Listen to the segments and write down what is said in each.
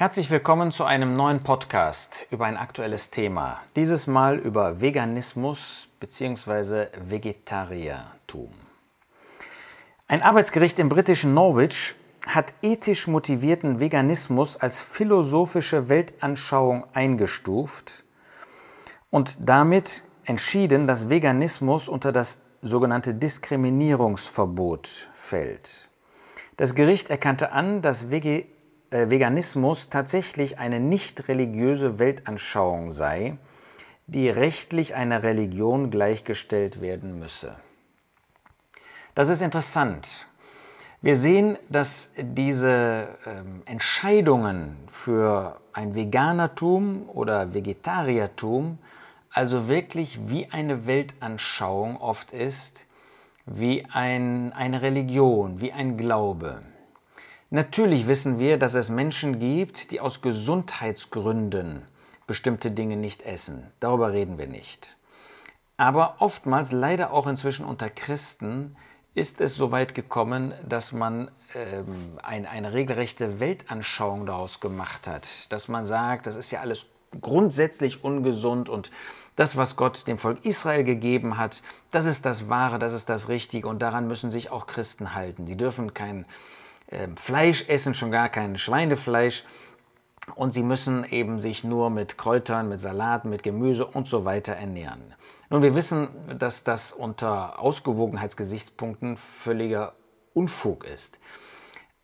Herzlich willkommen zu einem neuen Podcast über ein aktuelles Thema. Dieses Mal über Veganismus bzw. Vegetariertum. Ein Arbeitsgericht im britischen Norwich hat ethisch motivierten Veganismus als philosophische Weltanschauung eingestuft und damit entschieden, dass Veganismus unter das sogenannte Diskriminierungsverbot fällt. Das Gericht erkannte an, dass äh, Veganismus tatsächlich eine nicht religiöse Weltanschauung sei, die rechtlich einer Religion gleichgestellt werden müsse. Das ist interessant. Wir sehen, dass diese ähm, Entscheidungen für ein Veganertum oder Vegetariertum also wirklich wie eine Weltanschauung oft ist, wie ein, eine Religion, wie ein Glaube. Natürlich wissen wir, dass es Menschen gibt, die aus Gesundheitsgründen bestimmte Dinge nicht essen. Darüber reden wir nicht. Aber oftmals, leider auch inzwischen unter Christen, ist es so weit gekommen, dass man ähm, ein, eine regelrechte Weltanschauung daraus gemacht hat. Dass man sagt, das ist ja alles grundsätzlich ungesund und das, was Gott dem Volk Israel gegeben hat, das ist das Wahre, das ist das Richtige und daran müssen sich auch Christen halten. Sie dürfen kein Fleisch essen, schon gar kein Schweinefleisch. Und sie müssen eben sich nur mit Kräutern, mit Salaten, mit Gemüse und so weiter ernähren. Nun, wir wissen, dass das unter Ausgewogenheitsgesichtspunkten völliger Unfug ist.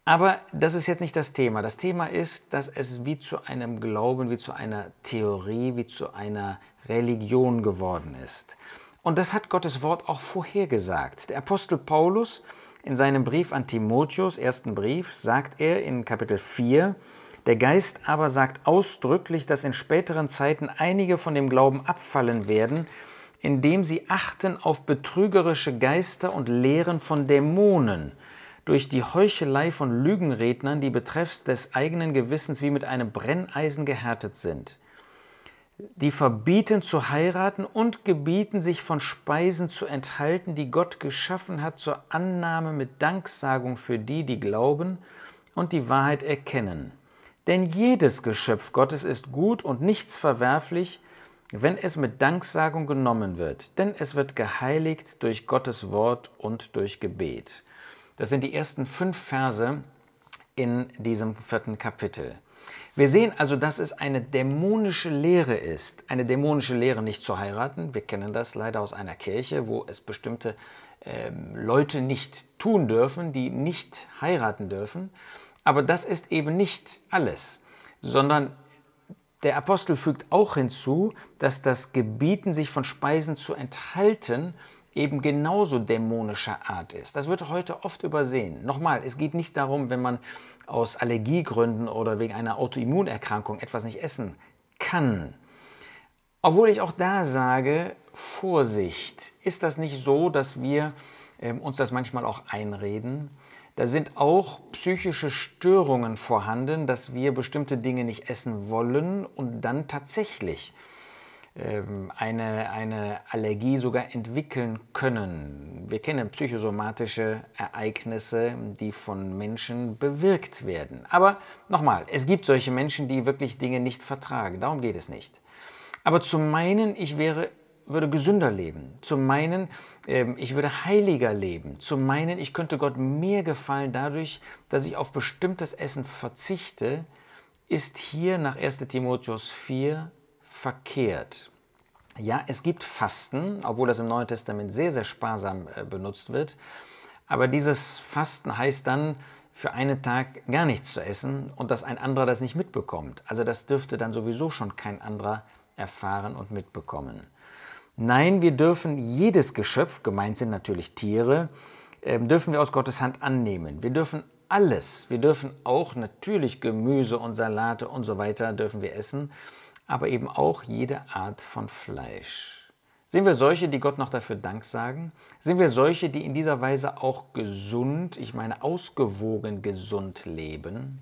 Aber das ist jetzt nicht das Thema. Das Thema ist, dass es wie zu einem Glauben, wie zu einer Theorie, wie zu einer Religion geworden ist. Und das hat Gottes Wort auch vorhergesagt. Der Apostel Paulus in seinem Brief an Timotheus, ersten Brief, sagt er in Kapitel 4, der Geist aber sagt ausdrücklich, dass in späteren Zeiten einige von dem Glauben abfallen werden, indem sie achten auf betrügerische Geister und Lehren von Dämonen, durch die Heuchelei von Lügenrednern, die betreffs des eigenen Gewissens wie mit einem Brenneisen gehärtet sind die verbieten zu heiraten und gebieten sich von Speisen zu enthalten, die Gott geschaffen hat zur Annahme mit Danksagung für die, die glauben und die Wahrheit erkennen. Denn jedes Geschöpf Gottes ist gut und nichts verwerflich, wenn es mit Danksagung genommen wird, denn es wird geheiligt durch Gottes Wort und durch Gebet. Das sind die ersten fünf Verse in diesem vierten Kapitel. Wir sehen also, dass es eine dämonische Lehre ist. Eine dämonische Lehre nicht zu heiraten. Wir kennen das leider aus einer Kirche, wo es bestimmte ähm, Leute nicht tun dürfen, die nicht heiraten dürfen. Aber das ist eben nicht alles, sondern der Apostel fügt auch hinzu, dass das Gebieten, sich von Speisen zu enthalten, eben genauso dämonischer Art ist. Das wird heute oft übersehen. Nochmal, es geht nicht darum, wenn man aus Allergiegründen oder wegen einer Autoimmunerkrankung etwas nicht essen kann. Obwohl ich auch da sage, Vorsicht, ist das nicht so, dass wir äh, uns das manchmal auch einreden? Da sind auch psychische Störungen vorhanden, dass wir bestimmte Dinge nicht essen wollen und dann tatsächlich eine, eine Allergie sogar entwickeln können. Wir kennen psychosomatische Ereignisse, die von Menschen bewirkt werden. Aber nochmal, es gibt solche Menschen, die wirklich Dinge nicht vertragen. Darum geht es nicht. Aber zu meinen, ich wäre, würde gesünder leben, zu meinen, ähm, ich würde heiliger leben, zu meinen, ich könnte Gott mehr gefallen dadurch, dass ich auf bestimmtes Essen verzichte, ist hier nach 1 Timotheus 4 verkehrt. Ja, es gibt Fasten, obwohl das im Neuen Testament sehr, sehr sparsam äh, benutzt wird. Aber dieses Fasten heißt dann, für einen Tag gar nichts zu essen und dass ein anderer das nicht mitbekommt. Also das dürfte dann sowieso schon kein anderer erfahren und mitbekommen. Nein, wir dürfen jedes Geschöpf, gemeint sind natürlich Tiere, äh, dürfen wir aus Gottes Hand annehmen. Wir dürfen alles, wir dürfen auch natürlich Gemüse und Salate und so weiter dürfen wir essen aber eben auch jede Art von Fleisch. Sind wir solche, die Gott noch dafür Dank sagen? Sind wir solche, die in dieser Weise auch gesund, ich meine ausgewogen gesund leben?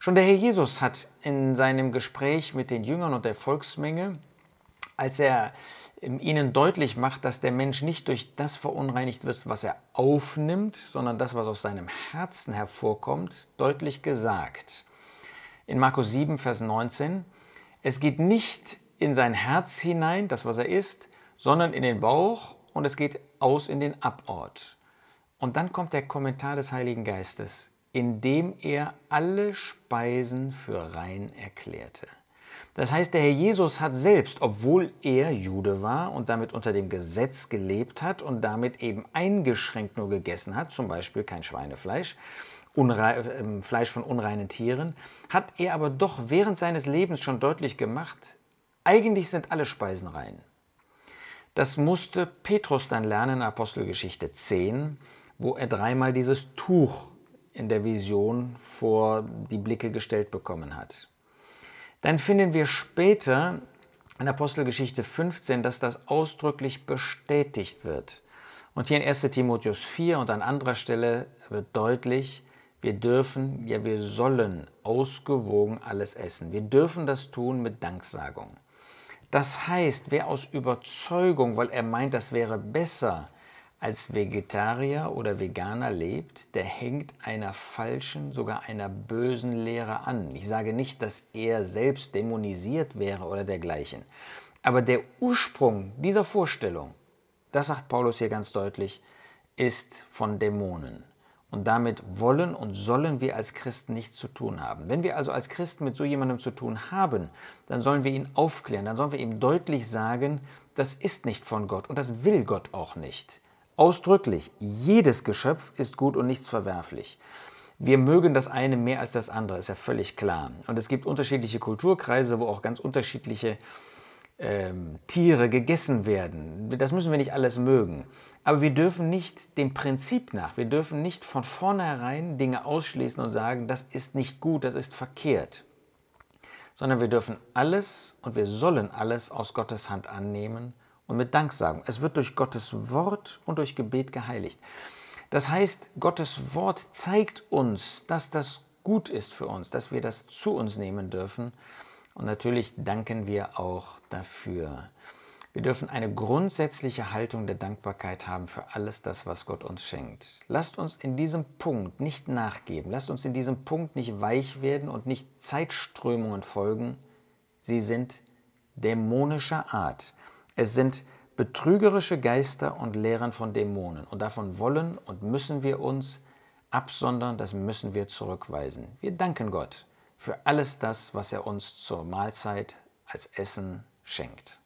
Schon der Herr Jesus hat in seinem Gespräch mit den Jüngern und der Volksmenge, als er ihnen deutlich macht, dass der Mensch nicht durch das verunreinigt wird, was er aufnimmt, sondern das, was aus seinem Herzen hervorkommt, deutlich gesagt. in Markus 7, Vers 19, es geht nicht in sein Herz hinein, das was er isst, sondern in den Bauch und es geht aus in den Abort. Und dann kommt der Kommentar des Heiligen Geistes, indem er alle Speisen für rein erklärte. Das heißt, der Herr Jesus hat selbst, obwohl er Jude war und damit unter dem Gesetz gelebt hat und damit eben eingeschränkt nur gegessen hat, zum Beispiel kein Schweinefleisch, äh, Fleisch von unreinen Tieren, hat er aber doch während seines Lebens schon deutlich gemacht, eigentlich sind alle Speisen rein. Das musste Petrus dann lernen in Apostelgeschichte 10, wo er dreimal dieses Tuch in der Vision vor die Blicke gestellt bekommen hat. Dann finden wir später in Apostelgeschichte 15, dass das ausdrücklich bestätigt wird. Und hier in 1 Timotheus 4 und an anderer Stelle wird deutlich, wir dürfen, ja wir sollen ausgewogen alles essen. Wir dürfen das tun mit Danksagung. Das heißt, wer aus Überzeugung, weil er meint, das wäre besser, als Vegetarier oder Veganer lebt, der hängt einer falschen, sogar einer bösen Lehre an. Ich sage nicht, dass er selbst dämonisiert wäre oder dergleichen. Aber der Ursprung dieser Vorstellung, das sagt Paulus hier ganz deutlich, ist von Dämonen. Und damit wollen und sollen wir als Christen nichts zu tun haben. Wenn wir also als Christen mit so jemandem zu tun haben, dann sollen wir ihn aufklären, dann sollen wir ihm deutlich sagen, das ist nicht von Gott und das will Gott auch nicht. Ausdrücklich, jedes Geschöpf ist gut und nichts verwerflich. Wir mögen das eine mehr als das andere, ist ja völlig klar. Und es gibt unterschiedliche Kulturkreise, wo auch ganz unterschiedliche ähm, Tiere gegessen werden. Das müssen wir nicht alles mögen. Aber wir dürfen nicht dem Prinzip nach, wir dürfen nicht von vornherein Dinge ausschließen und sagen, das ist nicht gut, das ist verkehrt. Sondern wir dürfen alles und wir sollen alles aus Gottes Hand annehmen und mit Danksagung. Es wird durch Gottes Wort und durch Gebet geheiligt. Das heißt, Gottes Wort zeigt uns, dass das gut ist für uns, dass wir das zu uns nehmen dürfen. Und natürlich danken wir auch dafür. Wir dürfen eine grundsätzliche Haltung der Dankbarkeit haben für alles das, was Gott uns schenkt. Lasst uns in diesem Punkt nicht nachgeben. Lasst uns in diesem Punkt nicht weich werden und nicht Zeitströmungen folgen. Sie sind dämonischer Art. Es sind betrügerische Geister und Lehren von Dämonen. Und davon wollen und müssen wir uns absondern, das müssen wir zurückweisen. Wir danken Gott für alles das, was er uns zur Mahlzeit als Essen schenkt.